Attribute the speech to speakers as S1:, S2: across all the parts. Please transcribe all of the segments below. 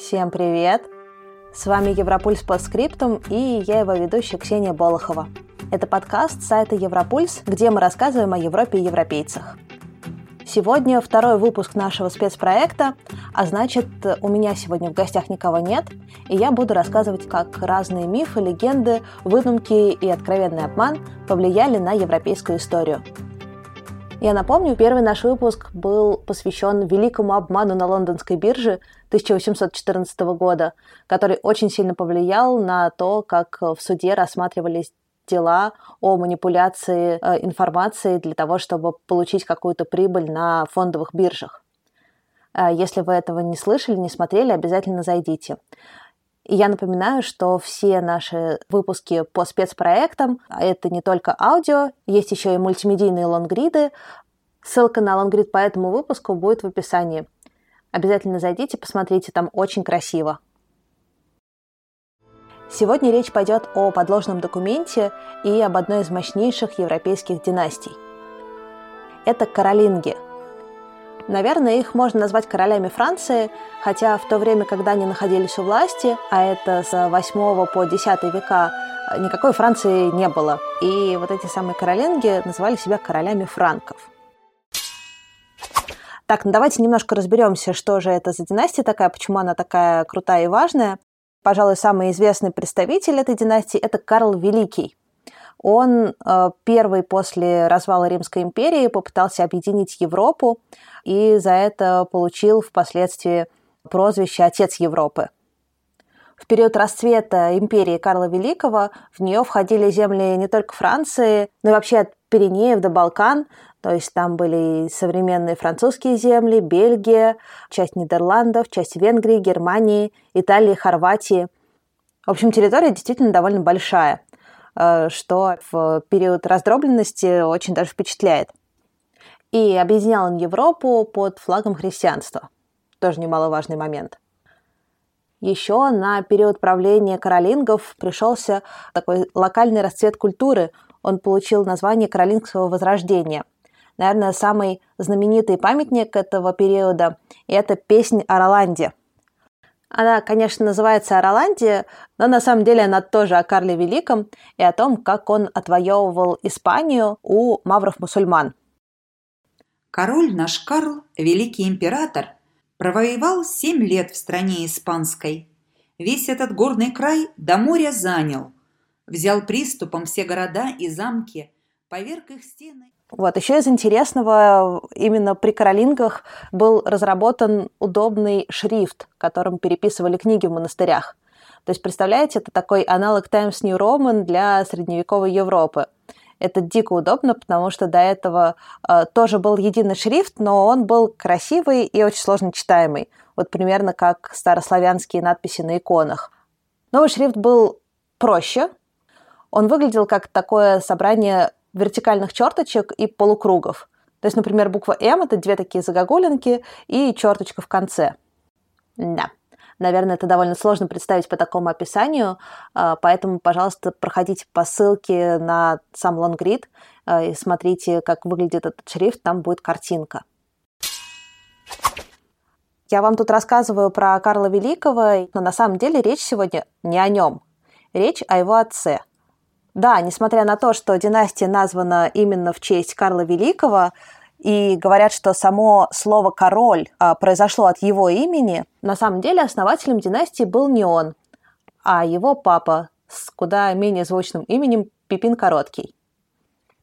S1: Всем привет! С вами Европульс по скриптум и я его ведущая Ксения Болохова. Это подкаст сайта Европульс, где мы рассказываем о Европе и европейцах. Сегодня второй выпуск нашего спецпроекта, а значит, у меня сегодня в гостях никого нет, и я буду рассказывать, как разные мифы, легенды, выдумки и откровенный обман повлияли на европейскую историю – я напомню, первый наш выпуск был посвящен великому обману на лондонской бирже 1814 года, который очень сильно повлиял на то, как в суде рассматривались дела о манипуляции э, информацией для того, чтобы получить какую-то прибыль на фондовых биржах. Э, если вы этого не слышали, не смотрели, обязательно зайдите. И я напоминаю, что все наши выпуски по спецпроектам, а это не только аудио, есть еще и мультимедийные лонгриды. Ссылка на лонгрид по этому выпуску будет в описании. Обязательно зайдите, посмотрите, там очень красиво. Сегодня речь пойдет о подложном документе и об одной из мощнейших европейских династий. Это каролинги – Наверное, их можно назвать королями Франции, хотя в то время, когда они находились у власти, а это с 8 по 10 века, никакой Франции не было. И вот эти самые королинги называли себя королями франков. Так, ну давайте немножко разберемся, что же это за династия такая, почему она такая крутая и важная. Пожалуй, самый известный представитель этой династии – это Карл Великий. Он э, первый после развала Римской империи попытался объединить Европу и за это получил впоследствии прозвище «Отец Европы». В период расцвета империи Карла Великого в нее входили земли не только Франции, но и вообще от Пиренеев до Балкан, то есть там были современные французские земли, Бельгия, часть Нидерландов, часть Венгрии, Германии, Италии, Хорватии. В общем, территория действительно довольно большая. Э, что в период раздробленности очень даже впечатляет. И объединял он Европу под флагом христианства. Тоже немаловажный момент. Еще на период правления каролингов пришелся такой локальный расцвет культуры. Он получил название Каролингского возрождения. Наверное, самый знаменитый памятник этого периода – это песнь о Роланде – она, конечно, называется «Ороландия», но на самом деле она тоже о Карле Великом и о том, как он отвоевывал Испанию у мавров-мусульман.
S2: Король наш Карл, великий император, провоевал семь лет в стране испанской. Весь этот горный край до моря занял. Взял приступом все города и замки, поверг их стены.
S1: Вот. Еще из интересного, именно при Каролингах был разработан удобный шрифт, которым переписывали книги в монастырях. То есть, представляете, это такой аналог Times New Roman для средневековой Европы. Это дико удобно, потому что до этого э, тоже был единый шрифт, но он был красивый и очень сложно читаемый. Вот примерно как старославянские надписи на иконах. Новый шрифт был проще. Он выглядел как такое собрание вертикальных черточек и полукругов. То есть, например, буква М – это две такие загогулинки и черточка в конце. Да, наверное, это довольно сложно представить по такому описанию, а, поэтому, пожалуйста, проходите по ссылке на сам лонгрид а, и смотрите, как выглядит этот шрифт, там будет картинка. Я вам тут рассказываю про Карла Великого, но на самом деле речь сегодня не о нем. Речь о его отце – да, несмотря на то, что династия названа именно в честь Карла Великого, и говорят, что само слово «король» а, произошло от его имени, на самом деле основателем династии был не он, а его папа с куда менее звучным именем Пипин Короткий.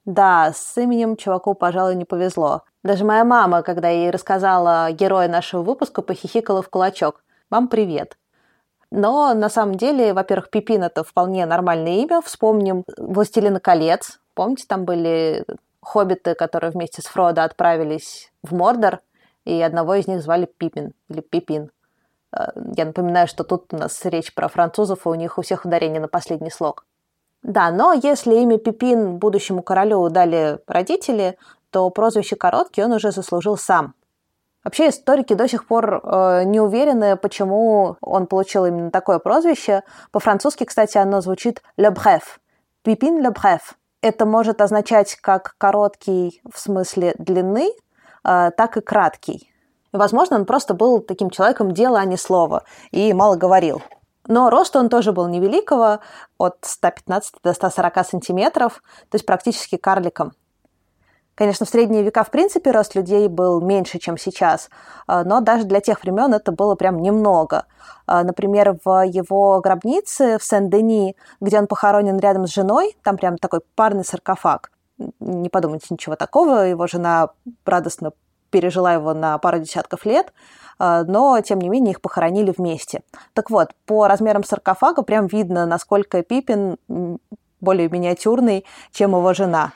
S1: Да, с именем чуваку, пожалуй, не повезло. Даже моя мама, когда ей рассказала героя нашего выпуска, похихикала в кулачок. «Мам, привет!» Но на самом деле, во-первых, Пипин это вполне нормальное имя. Вспомним «Властелина колец». Помните, там были хоббиты, которые вместе с Фродо отправились в Мордор, и одного из них звали Пипин или Пипин. Э, я напоминаю, что тут у нас речь про французов, и у них у всех ударение на последний слог. Да, но если имя Пипин будущему королю дали родители, то прозвище короткий он уже заслужил сам. Вообще историки до сих пор э, не уверены, почему он получил именно такое прозвище. По-французски, кстати, оно звучит «le bref». «Пипин le bref». Это может означать как короткий в смысле длины, э, так и краткий. Возможно, он просто был таким человеком дела, а не слова, и мало говорил. Но рост он тоже был невеликого, от 115 до 140 сантиметров, то есть практически карликом. Конечно, в средние века, в принципе, рост людей был меньше, чем сейчас, а, но даже для тех времен это было прям немного. А, например, в его гробнице в Сен-Дени, где он похоронен рядом с женой, там прям такой парный саркофаг. Не подумайте ничего такого, его жена радостно пережила его на пару десятков лет, а, но, тем не менее, их похоронили вместе. Так вот, по размерам саркофага прям видно, насколько Пипин более миниатюрный, чем его жена.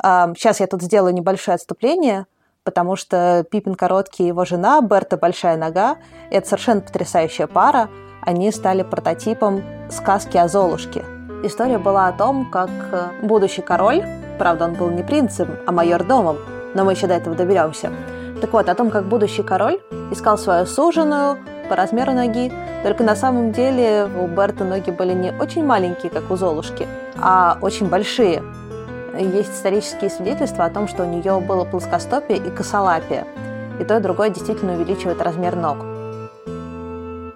S1: Сейчас я тут сделаю небольшое отступление, потому что Пипин короткий и его жена, Берта большая нога, это совершенно потрясающая пара. Они стали прототипом сказки о Золушке. История была о том, как э, будущий король, правда, он был не принцем, а майор-домом, но мы еще до этого доберемся. Так вот, о том, как будущий король искал свою суженую по размеру ноги, только на самом деле у Берта ноги были не очень маленькие, как у Золушки, а очень большие. Есть исторические свидетельства о том, что у нее было плоскостопие и косолапие, и то и другое действительно увеличивает размер ног.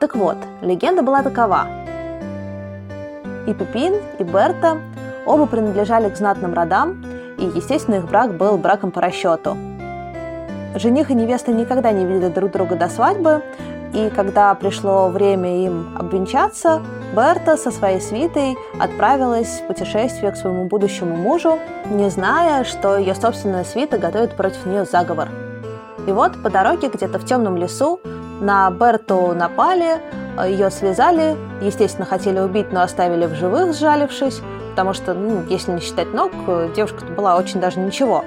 S1: Так вот, легенда была такова. И Пепин, и Берта оба принадлежали к знатным родам, и, естественно, их брак был браком по расчету. Жених и невеста никогда не видели друг друга до свадьбы, и когда пришло время им обвенчаться, Берта со своей свитой отправилась в путешествие к своему будущему мужу, не зная, что ее собственная свита готовит против нее заговор. И вот по дороге где-то в темном лесу на Берту напали, ее связали, естественно, хотели убить, но оставили в живых, сжалившись, потому что, ну, если не считать ног, девушка была очень даже ничего.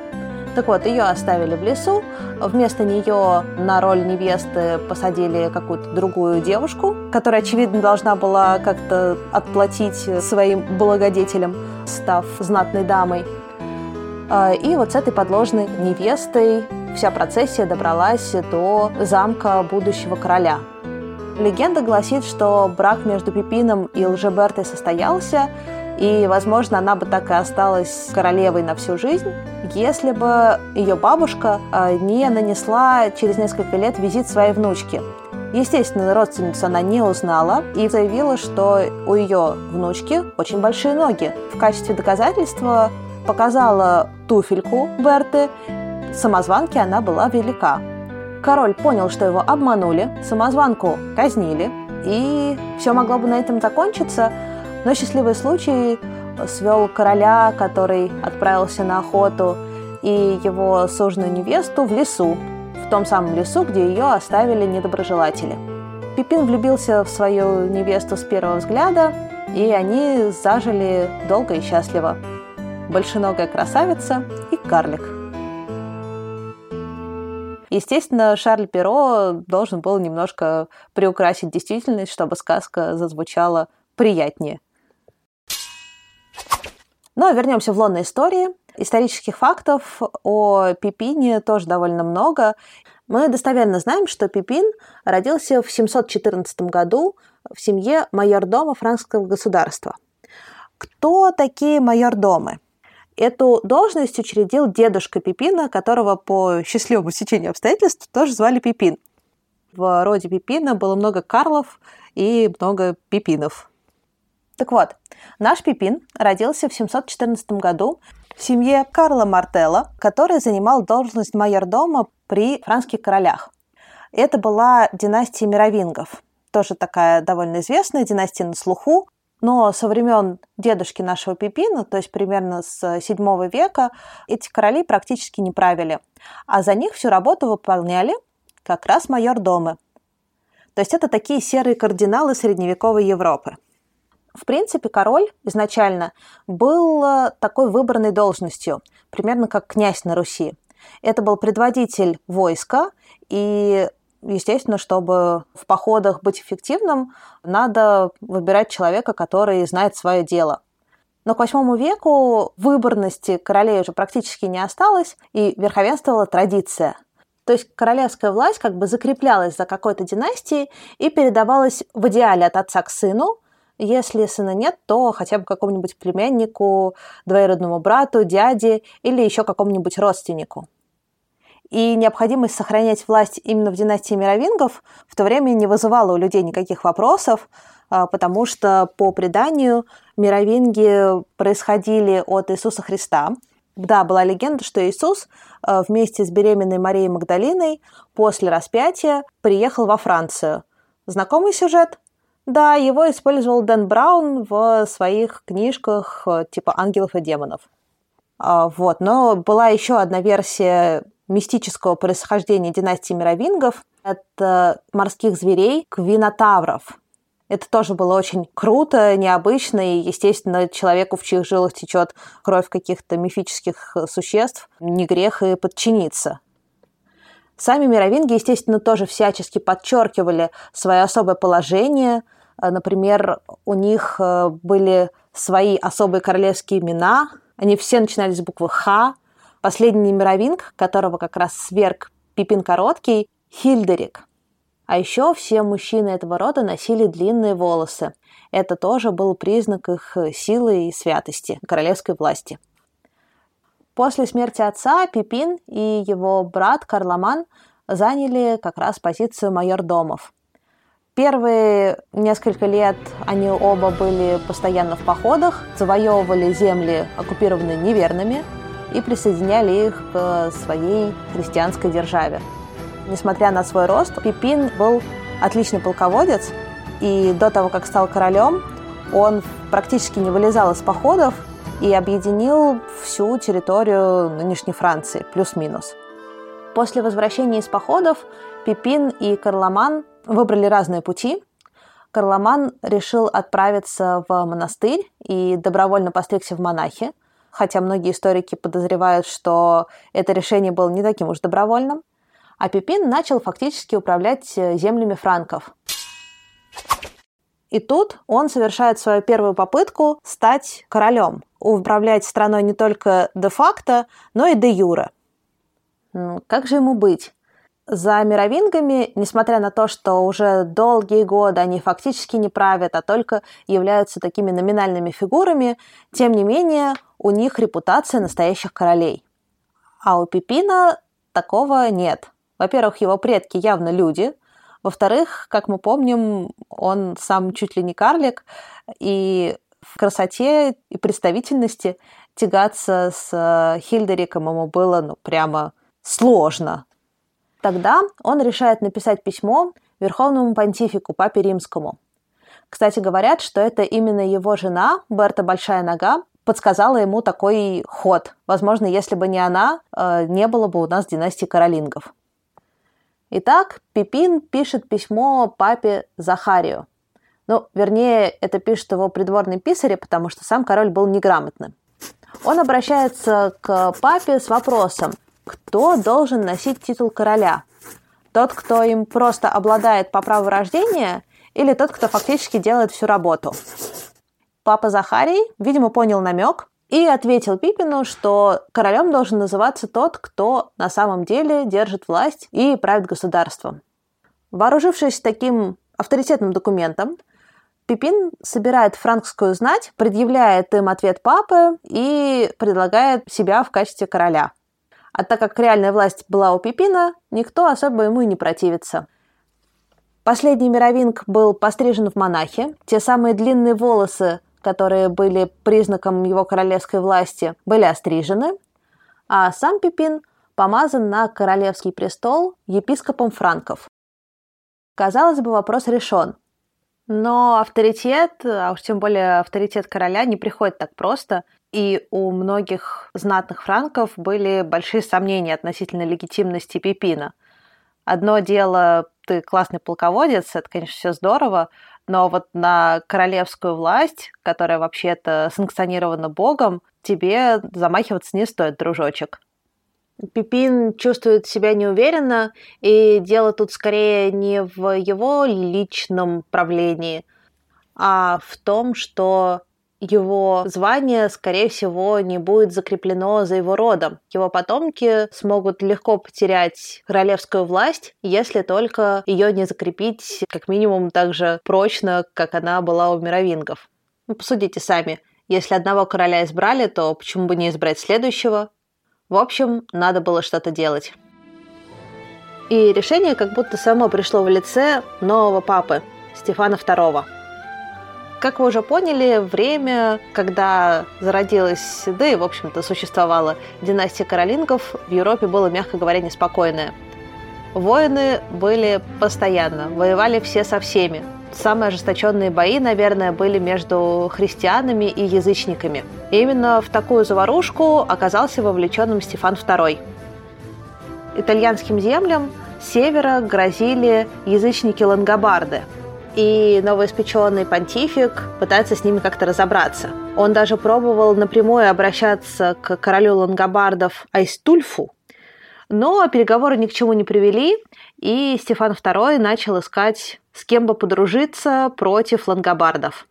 S1: Так вот, ее оставили в лесу, вместо нее на роль невесты посадили какую-то другую девушку, которая, очевидно, должна была как-то отплатить своим благодетелям, став знатной дамой. А, и вот с этой подложной невестой вся процессия добралась до замка будущего короля. Легенда гласит, что брак между Пипином и Лжебертой состоялся, и, возможно, она бы так и осталась королевой на всю жизнь, если бы ее бабушка а, не нанесла через несколько лет визит своей внучке. Естественно, родственницу она не узнала и заявила, что у ее внучки очень большие ноги. В качестве доказательства показала туфельку Берты. Самозванки она была велика. Король понял, что его обманули, самозванку казнили, и все могло бы на этом закончиться, но счастливый случай свел короля, который отправился на охоту, и его сужную невесту в лесу, в том самом лесу, где ее оставили недоброжелатели. Пипин влюбился в свою невесту с первого взгляда, и они зажили долго и счастливо. Большеногая красавица и карлик. Естественно, Шарль Перо должен был немножко приукрасить действительность, чтобы сказка зазвучала приятнее – но ну, а вернемся в лонные истории. Исторических фактов о Пипине тоже довольно много. Мы достоверно знаем, что Пипин родился в 714 году в семье майордома франкского государства. Кто такие майордомы? Эту должность учредил дедушка Пипина, которого по счастливому сечению обстоятельств тоже звали Пипин. В роде Пипина было много Карлов и много Пипинов. Так вот, наш Пипин родился в 714 году в семье Карла Мартелла, который занимал должность майордома при франских королях. Это была династия мировингов, тоже такая довольно известная династия на слуху, но со времен дедушки нашего Пипина, то есть примерно с 7 века, эти короли практически не правили, а за них всю работу выполняли как раз майордомы. То есть это такие серые кардиналы средневековой Европы – в принципе, король изначально был э, такой выбранной должностью, примерно как князь на Руси. Это был предводитель войска, и, естественно, чтобы в походах быть эффективным, надо выбирать человека, который знает свое дело. Но к восьмому веку выборности королей уже практически не осталось, и верховенствовала традиция. То есть королевская власть как бы закреплялась за какой-то династией и передавалась в идеале от отца к сыну – если сына нет, то хотя бы какому-нибудь племяннику, двоюродному брату, дяде или еще какому-нибудь родственнику. И необходимость сохранять власть именно в династии мировингов в то время не вызывала у людей никаких вопросов, а, потому что по преданию мировинги происходили от Иисуса Христа. Да, была легенда, что Иисус а, вместе с беременной Марией Магдалиной после распятия приехал во Францию. Знакомый сюжет? Да, его использовал Дэн Браун в своих книжках а, типа «Ангелов и демонов». Вот, но была еще одна версия мистического происхождения династии мировингов – это морских зверей квинотавров. Это тоже было очень круто, необычно, и, естественно, человеку, в чьих жилах течет кровь каких-то мифических существ, не грех и подчиниться. Сами мировинги, естественно, тоже всячески подчеркивали свое особое положение. Например, у них э, были свои особые королевские имена. Они все начинались с буквы «Х», Последний мировинг, которого как раз сверг Пипин Короткий, Хильдерик. А еще все мужчины этого рода носили длинные волосы. Это тоже был признак их силы и святости, королевской власти. После смерти отца Пипин и его брат Карломан заняли как раз позицию майордомов. Первые несколько лет они оба были постоянно в походах, завоевывали земли, оккупированные неверными – и присоединяли их к своей христианской державе. Несмотря на свой рост, Пипин был отличный полководец, и до того, как стал королем, он практически не вылезал из походов и объединил всю территорию нынешней Франции, плюс-минус. После возвращения из походов Пипин и Карломан выбрали разные пути. Карломан решил отправиться в монастырь и добровольно постригся в монахи – хотя многие историки подозревают, что это решение было не таким уж добровольным, а Пипин начал фактически управлять э, землями франков. И тут он совершает свою первую попытку стать королем, управлять страной не только де-факто, но и де-юре. Как же ему быть? За мировингами, несмотря на то, что уже долгие годы они фактически не правят, а только являются такими номинальными фигурами, тем не менее у них репутация настоящих королей. А у Пипина такого нет. Во-первых, его предки явно люди. Во-вторых, как мы помним, он сам чуть ли не карлик, и в красоте и представительности тягаться с Хильдериком ему было ну, прямо сложно. Тогда он решает написать письмо Верховному понтифику, Папе Римскому. Кстати, говорят, что это именно его жена, Берта Большая Нога, подсказала ему такой ход. Возможно, если бы не она, э, не было бы у нас династии Каролингов. Итак, Пипин пишет письмо папе Захарию. Ну, вернее, это пишет его придворный писарь, потому что сам король был неграмотным. Он обращается к папе с вопросом, кто должен носить титул короля? Тот, кто им просто обладает по праву рождения, или тот, кто фактически делает всю работу? Папа Захарий, видимо, понял намек и ответил Пипину, что королем должен называться тот, кто на самом деле держит власть и правит государством. Вооружившись таким авторитетным документом, Пипин собирает франкскую знать, предъявляет им ответ папы и предлагает себя в качестве короля – а так как реальная власть была у Пипина, никто особо ему и не противится. Последний мировинг был пострижен в монахи. Те самые длинные волосы, которые были признаком его королевской власти, были острижены. А сам Пипин помазан на королевский престол епископом франков. Казалось бы, вопрос решен. Но авторитет, а уж тем более авторитет короля, не приходит так просто, и у многих знатных франков были большие сомнения относительно легитимности Пипина. Одно дело, ты классный полководец, это, конечно, все здорово, но вот на королевскую власть, которая вообще-то санкционирована Богом, тебе замахиваться не стоит, дружочек. Пипин чувствует себя неуверенно, и дело тут скорее не в его личном правлении, а в том, что его звание, скорее всего, не будет закреплено за его родом. Его потомки смогут легко потерять королевскую власть, если только ее не закрепить как минимум так же прочно, как она была у мировингов. Ну, посудите сами. Если одного короля избрали, то почему бы не избрать следующего? В общем, надо было что-то делать. И решение как будто само пришло в лице нового папы, Стефана II. Как вы уже поняли, время, когда зародилась, да и, в общем-то, существовала династия Каролингов, в Европе было, мягко говоря, неспокойное. Войны были постоянно, воевали все со всеми. Самые ожесточенные бои, наверное, были между христианами и язычниками. И именно в такую заварушку оказался вовлеченным Стефан II. Итальянским землям с севера грозили язычники-лангобарды – и новоиспеченный понтифик пытается с ними как-то разобраться. Он даже пробовал напрямую обращаться к королю лангобардов Айстульфу, но переговоры ни к чему не привели, и Стефан II начал искать, с кем бы подружиться против лангобардов.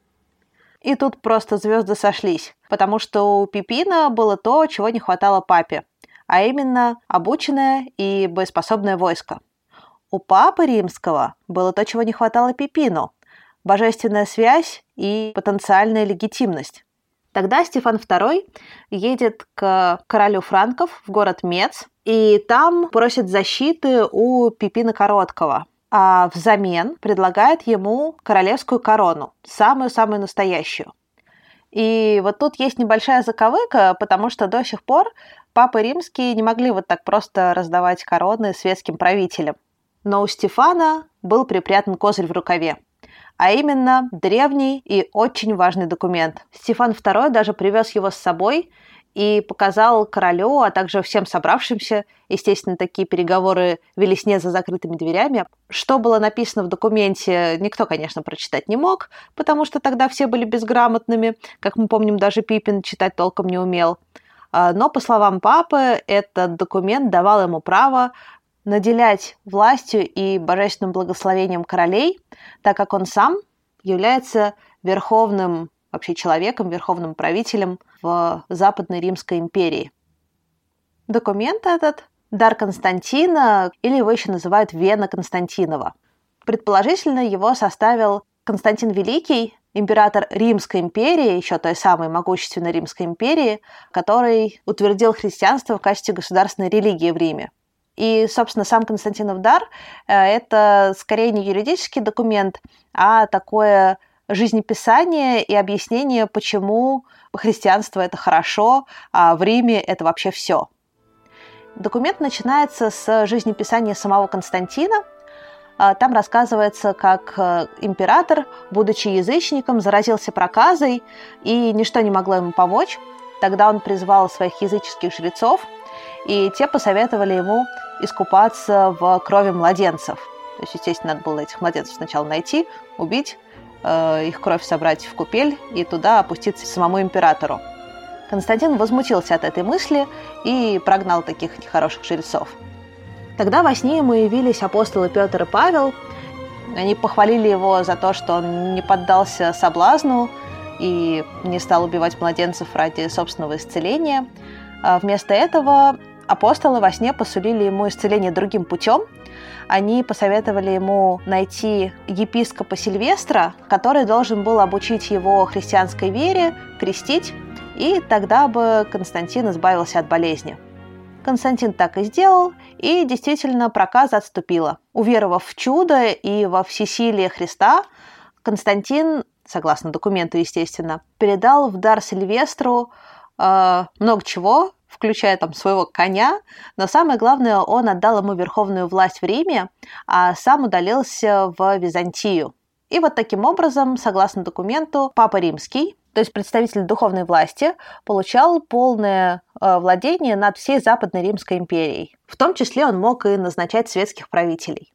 S1: И тут просто звезды сошлись, потому что у Пипина было то, чего не хватало папе, а именно обученное и боеспособное войско – у Папы Римского было то, чего не хватало Пипину – божественная связь и потенциальная легитимность. Тогда Стефан II едет к королю франков в город Мец, и там просит защиты у Пипина Короткого, а взамен предлагает ему королевскую корону, самую-самую настоящую. И вот тут есть небольшая заковыка, потому что до сих пор папы римские не могли вот так просто раздавать короны светским правителям. Но у Стефана был припрятан козырь в рукаве, а именно древний и очень важный документ. Стефан II даже привез его с собой и показал королю, а также всем собравшимся, естественно, такие переговоры велись не за закрытыми дверями. Что было написано в документе, никто, конечно, прочитать не мог, потому что тогда все были безграмотными. Как мы помним, даже Пипин читать толком не умел. А, но, по словам папы, этот документ давал ему право наделять властью и божественным благословением королей, так как он сам является верховным вообще человеком, верховным правителем в Западной Римской империи. Документ этот – дар Константина, или его еще называют Вена Константинова. Предположительно, его составил Константин Великий, император Римской империи, еще той самой могущественной Римской империи, который утвердил христианство в качестве государственной религии в Риме. И, собственно, сам Константинов дар э, – это скорее не юридический документ, а такое жизнеписание и объяснение, почему христианство – это хорошо, а в Риме это вообще все. Документ начинается с жизнеписания самого Константина. А, там рассказывается, как э, император, будучи язычником, заразился проказой, и ничто не могло ему помочь. Тогда он призвал своих языческих жрецов, и те посоветовали ему искупаться в крови младенцев. То есть, естественно, надо было этих младенцев сначала найти, убить, э, их кровь собрать в купель и туда опуститься самому императору. Константин возмутился от этой мысли и прогнал таких нехороших жрецов. Тогда во сне ему явились апостолы Петр и Павел. Они похвалили его за то, что он не поддался соблазну и не стал убивать младенцев ради собственного исцеления. А вместо этого апостолы во сне посулили ему исцеление другим путем. Они посоветовали ему найти епископа Сильвестра, который должен был обучить его христианской вере, крестить, и тогда бы Константин избавился от болезни. Константин так и сделал, и действительно проказа отступила. Уверовав в чудо и во всесилие Христа, Константин, согласно документу, естественно, передал в дар Сильвестру э, много чего, включая там своего коня, но самое главное, он отдал ему верховную власть в Риме, а сам удалился в Византию. И вот таким образом, согласно документу, Папа Римский, то есть представитель духовной власти, получал полное э, владение над всей Западной Римской империей. В том числе он мог и назначать светских правителей.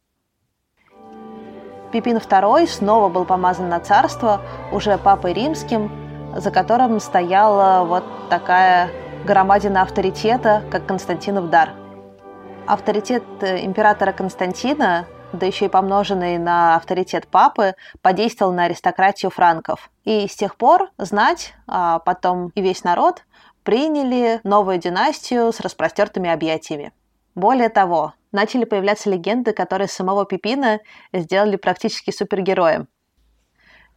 S1: Пипин II снова был помазан на царство уже Папой Римским, за которым стояла вот такая громадина авторитета, как Константинов дар. Авторитет э, императора Константина, да еще и помноженный на авторитет папы, подействовал на аристократию франков. И с тех пор знать, а потом и весь народ приняли новую династию с распростертыми объятиями. Более того, начали появляться легенды, которые самого Пипина сделали практически супергероем.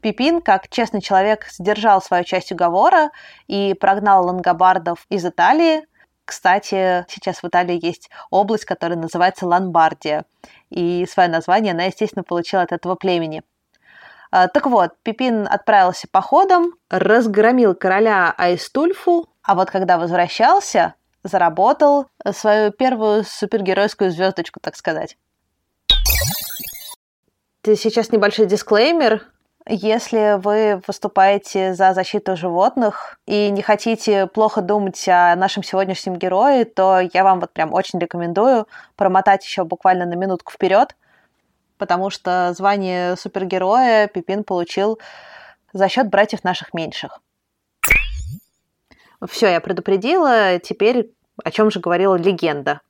S1: Пипин, как честный человек, сдержал свою часть уговора и прогнал лангобардов из Италии. Кстати, сейчас в Италии есть область, которая называется Ломбардия. И свое название она, естественно, получила от этого племени. А, так вот, Пипин отправился походом, разгромил короля Айстульфу, а вот когда возвращался, заработал свою первую супергеройскую звездочку, так сказать. Сейчас небольшой дисклеймер. Если вы выступаете за защиту животных и не хотите плохо думать о нашем сегодняшнем герое, то я вам вот прям очень рекомендую промотать еще буквально на минутку вперед, потому что звание супергероя Пипин получил за счет братьев наших меньших. Все, я предупредила, теперь о чем же говорила легенда.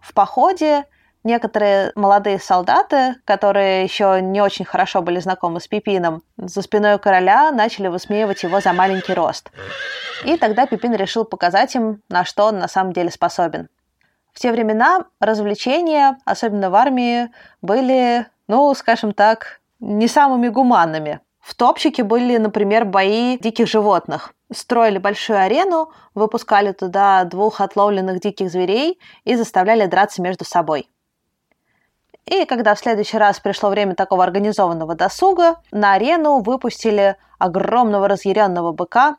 S1: В походе некоторые молодые солдаты, которые еще не очень хорошо были знакомы с Пипином, за спиной короля начали высмеивать его за маленький рост. И тогда Пипин решил показать им, на что он на самом деле способен. В те времена развлечения, особенно в армии, были, ну, скажем так, не самыми гуманными. В топчике были, например, бои диких животных. Строили большую арену, выпускали туда двух отловленных диких зверей и заставляли драться между собой. И когда в следующий раз пришло время такого организованного досуга, на арену выпустили огромного разъяренного быка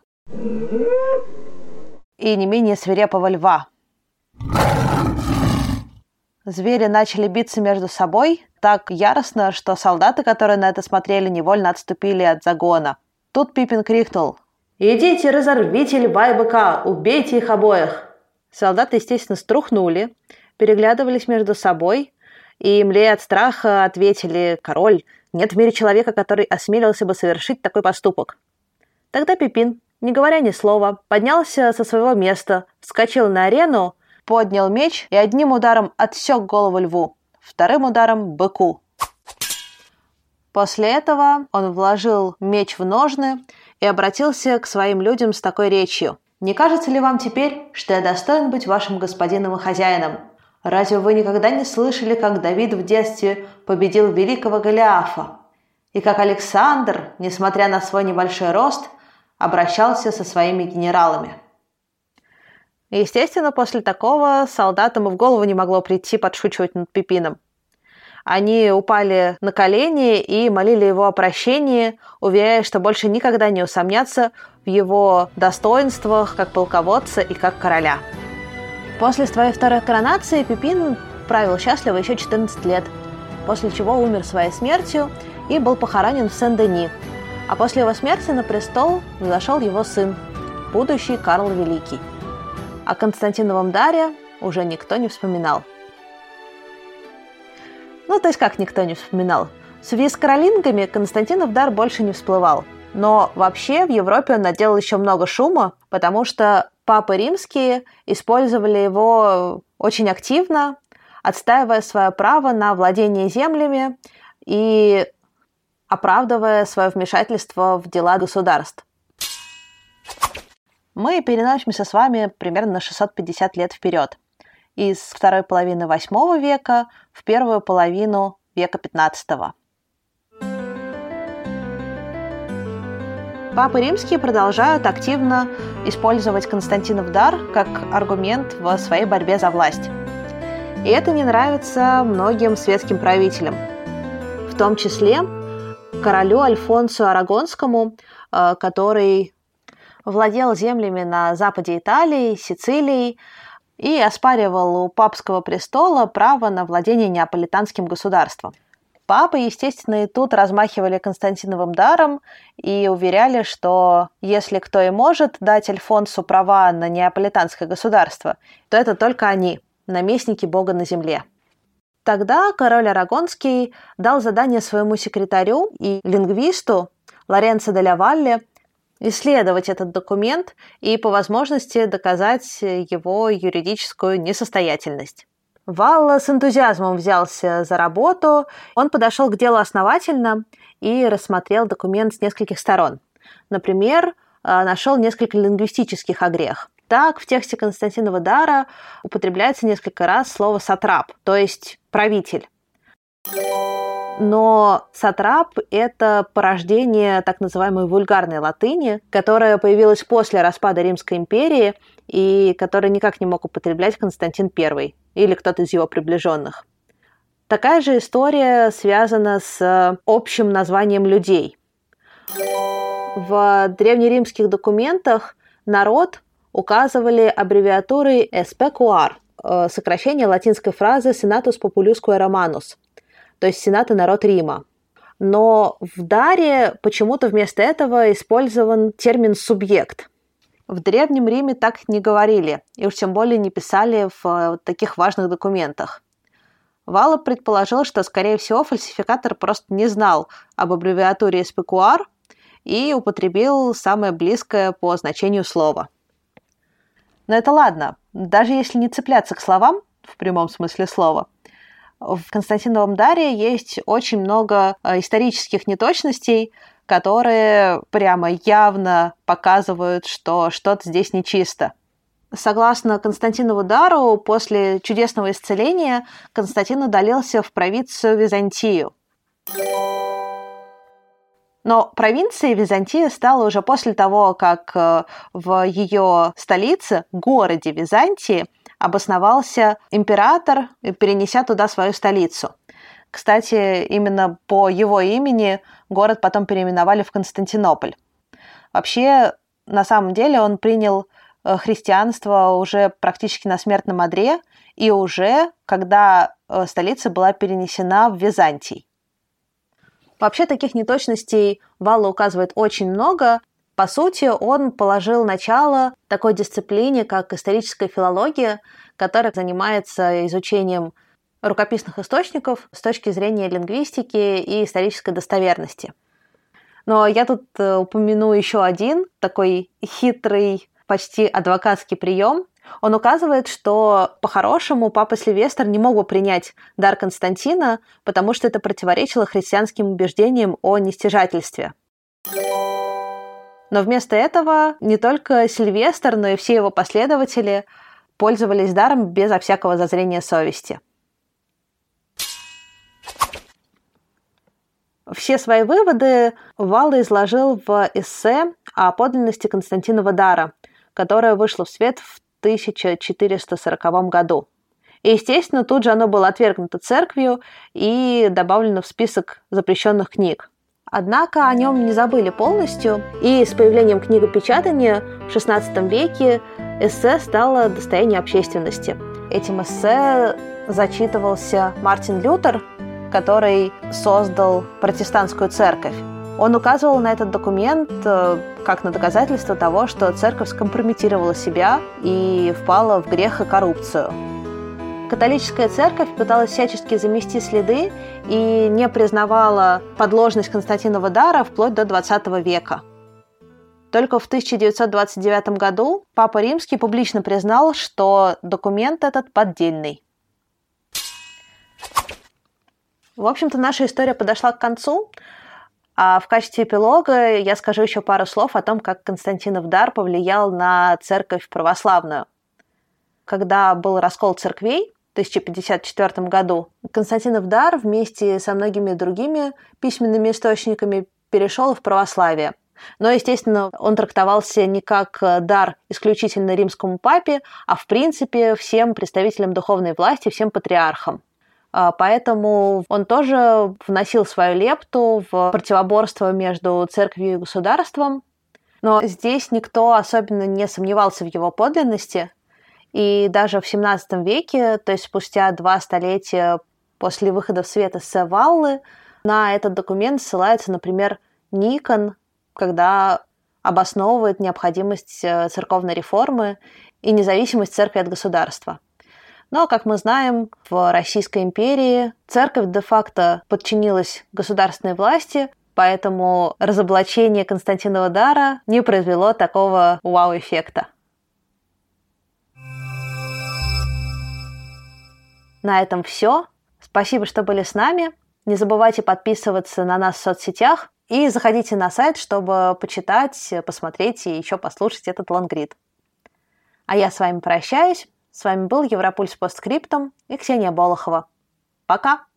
S1: и не менее свирепого льва. Звери начали биться между собой так яростно, что солдаты, которые на это смотрели, невольно отступили от загона. Тут Пипин крикнул «Идите, разорвите льва и быка, убейте их обоих!» Солдаты, естественно, струхнули, переглядывались между собой, и, млея от страха, ответили «Король, нет в мире человека, который осмелился бы совершить такой поступок». Тогда Пипин, не говоря ни слова, поднялся со своего места, вскочил на арену, поднял меч и одним ударом отсек голову льву, вторым ударом – быку. После этого он вложил меч в ножны и обратился к своим людям с такой речью. «Не кажется ли вам теперь, что я достоин быть вашим господином и хозяином? Разве вы никогда не слышали, как Давид в детстве победил великого Голиафа? И как Александр, несмотря на свой небольшой рост, обращался со своими генералами?» Естественно, после такого солдатам и в голову не могло прийти подшучивать над Пипином. Они упали на колени и молили его о прощении, уверяя, что больше никогда не усомнятся в его достоинствах как полководца и как короля. После своей второй коронации Пипин правил счастливо еще 14 лет, после чего умер своей смертью и был похоронен в Сен-Дени. А после его смерти на престол взошел его сын, будущий Карл Великий – о Константиновом даре уже никто не вспоминал. Ну, то есть как никто не вспоминал? В связи с каролингами Константинов дар больше не всплывал. Но вообще в Европе он наделал еще много шума, потому что папы римские использовали его очень активно, отстаивая свое право на владение землями и оправдывая свое вмешательство в дела государств мы переносимся с вами примерно на 650 лет вперед. Из второй половины восьмого века в первую половину века 15 Папы римские продолжают активно использовать Константинов дар как аргумент в своей борьбе за власть. И это не нравится многим светским правителям, в том числе королю Альфонсу Арагонскому, э, который владел землями на западе Италии, Сицилии и оспаривал у папского престола право на владение неаполитанским государством. Папы, естественно, и тут размахивали Константиновым даром и уверяли, что если кто и может дать Альфонсу права на неаполитанское государство, то это только они, наместники Бога на земле. Тогда король Арагонский дал задание своему секретарю и лингвисту Лоренцо де Валле исследовать этот документ и по возможности доказать его юридическую несостоятельность. Валла с энтузиазмом взялся за работу. Он подошел к делу основательно и рассмотрел документ с нескольких сторон. Например, а, нашел несколько лингвистических огрех. Так, в тексте Константинова Дара употребляется несколько раз слово «сатрап», то есть «правитель». Но сатрап – это порождение так называемой вульгарной латыни, которая появилась после распада Римской империи и которую никак не мог употреблять Константин I или кто-то из его приближенных. Такая же история связана с общим названием людей. В древнеримских документах народ указывали аббревиатурой «SPQR», э, сокращение латинской фразы «Senatus Populusque Romanus», то есть «Сенат и народ Рима». Но в Даре почему-то вместо этого использован термин «субъект». В Древнем Риме так не говорили, и уж тем более не писали в э, таких важных документах. Вала предположил, что, скорее всего, фальсификатор просто не знал об аббревиатуре SPQR и употребил самое близкое по значению слова. Но это ладно, даже если не цепляться к словам, в прямом смысле слова, в Константиновом Даре есть очень много э, исторических неточностей, которые прямо явно показывают, что что-то здесь нечисто. Согласно Константинову Дару, после чудесного исцеления Константин удалился в провинцию Византию. Но провинцией Византия стала уже после того, как э, в ее столице, городе Византии, обосновался император, перенеся туда свою столицу. Кстати, именно по его имени город потом переименовали в Константинополь. Вообще, на самом деле, он принял Э, христианство уже практически на смертном одре, и уже когда э, столица была перенесена в Византий. Вообще таких неточностей Валла указывает очень много. По сути, он положил начало такой дисциплине, как историческая филология, которая занимается изучением рукописных источников с точки зрения лингвистики и исторической достоверности. Но я тут э, упомяну еще один такой хитрый почти адвокатский прием. Он указывает, что по-хорошему папа Сильвестр не мог бы принять дар Константина, потому что это противоречило христианским убеждениям о нестяжательстве. Но вместо этого не только Сильвестр, но и все его последователи пользовались даром безо всякого зазрения совести. Все свои выводы Валла изложил в эссе о подлинности Константинова дара, которое вышло в свет в 1440 году. И, естественно, тут же оно было отвергнуто церковью и добавлено в список запрещенных книг. Однако о нем не забыли полностью, и с появлением книгопечатания в XVI веке эссе стало достоянием общественности. Этим эссе зачитывался Мартин Лютер, который создал протестантскую церковь. Он указывал на этот документ э, как на доказательство того, что церковь скомпрометировала себя и впала в грех и коррупцию. Католическая церковь пыталась всячески замести следы и не признавала подложность Константинова дара вплоть до XX века. Только в 1929 году Папа Римский публично признал, что документ этот поддельный. В общем-то, наша история подошла к концу. А в качестве эпилога я скажу еще пару слов о том, как Константинов дар повлиял на церковь православную. Когда был раскол церквей в 1054 году, Константинов дар вместе со многими другими письменными источниками перешел в православие. Но, естественно, он трактовался не как дар исключительно римскому папе, а в принципе всем представителям духовной власти, всем патриархам. А, поэтому он тоже вносил свою лепту в противоборство между церковью и государством. Но здесь никто особенно не сомневался в его подлинности. И даже в XVII веке, то есть спустя два столетия после выхода в свет эссе Валлы, на этот документ ссылается, например, Никон, когда обосновывает необходимость э, церковной реформы и независимость церкви от государства. Но, как мы знаем, в Российской империи церковь де-факто подчинилась государственной власти, поэтому разоблачение Константинова дара не произвело такого вау-эффекта. На этом все. Спасибо, что были с нами. Не забывайте подписываться на нас в соцсетях и заходите на сайт, чтобы почитать, посмотреть и еще послушать этот лонгрид. А я с вами прощаюсь. С вами был Европульс постскриптом и Ксения Болохова. Пока!